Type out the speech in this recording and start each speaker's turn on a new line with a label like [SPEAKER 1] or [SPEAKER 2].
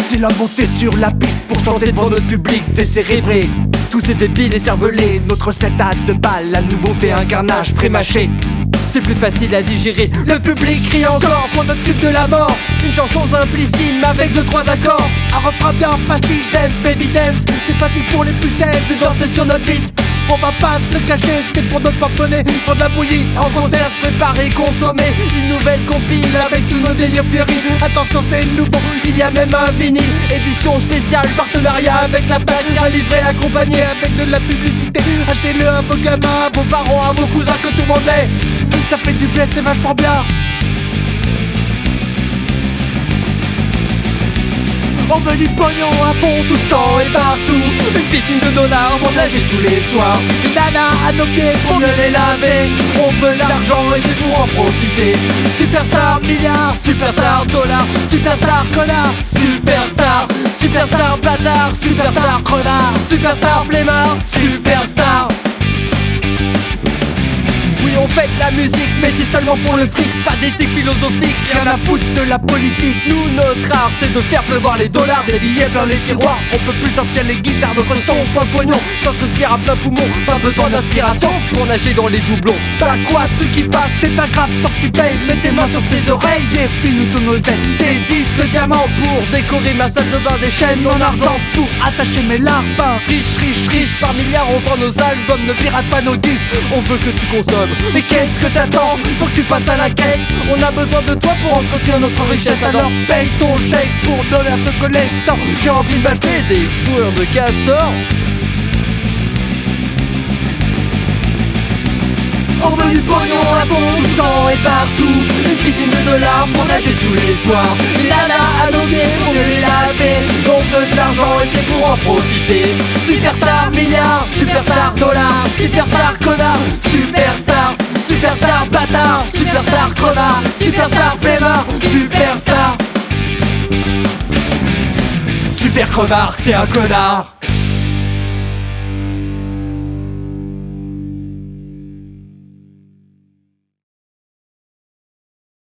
[SPEAKER 1] C'est la montée sur la piste pour chanter devant notre public décérébré. Tous ces débiles et cervelés, notre set à de balles, à nouveau fait un carnage prémâché. C'est plus facile à digérer. Le public crie encore pour notre tube de la mort. Une chanson simplissime avec deux trois accords. Un refrain bien facile, dance, baby dance. C'est facile pour les pucelles de danser sur notre beat. On va pas se le cacher, c'est pour notre porte-monnaie. Pour de la bouillie, en conserve, préparer, consommer Une nouvelle compile avec tous nos délires puérils. Attention c'est nouveau, il y a même un vinyle. Édition spéciale, partenariat avec la FNAC Un livret accompagné avec de la publicité. Achetez-le à vos gamins, à vos parents, à vos cousins que tout le monde l'ait Ça fait du blé, c'est vachement bien. On veut du pognon à fond tout le temps et partout piscine de dollars pour nager tous les soirs. Une nana à nos pieds pour mieux les laver. On veut l'argent et c'est pour en profiter. Superstar milliard, superstar dollar. Superstar connard, superstar. Superstar bâtard, superstar connard. Superstar flemmard, superstar. on fait de la musique, mais c'est seulement pour le fric, pas d'éthique philosophique, rien à foutre de la politique. Nous, notre art, c'est de faire pleuvoir les dollars, des billets plein les tiroirs. On peut plus sortir les guitares, notre son sans pognon, ça se respire à plein poumon. Pas besoin d'inspiration pour nager dans les doublons. T'as quoi, tu kiffes pas, c'est pas grave, tant que tu payes. Mets tes mains sur tes oreilles et file-nous tous nos. Des disques diamants pour décorer ma salle de bain, des chaînes en argent pour attacher mes lapins. Riche, riche, riche, par milliards, on vend nos albums, ne pirate pas nos disques, on veut que tu consommes. Qu'est-ce que t'attends Faut que tu passes à la caisse. On a besoin de toi pour entretenir notre richesse. Alors paye ton chèque pour donner à ce collectant J'ai envie d'acheter des fourrures de castor. On veut du pognon à fond tout le temps et partout. Une piscine de dollars pour nager tous les soirs. Une nana à pieds pour les laver On veut de l'argent et c'est pour en profiter. Superstar milliard, superstar dollar, superstar connard, superstar Superstar bâtard, superstar connard, superstar flemmard, superstar. Super connard, t'es un connard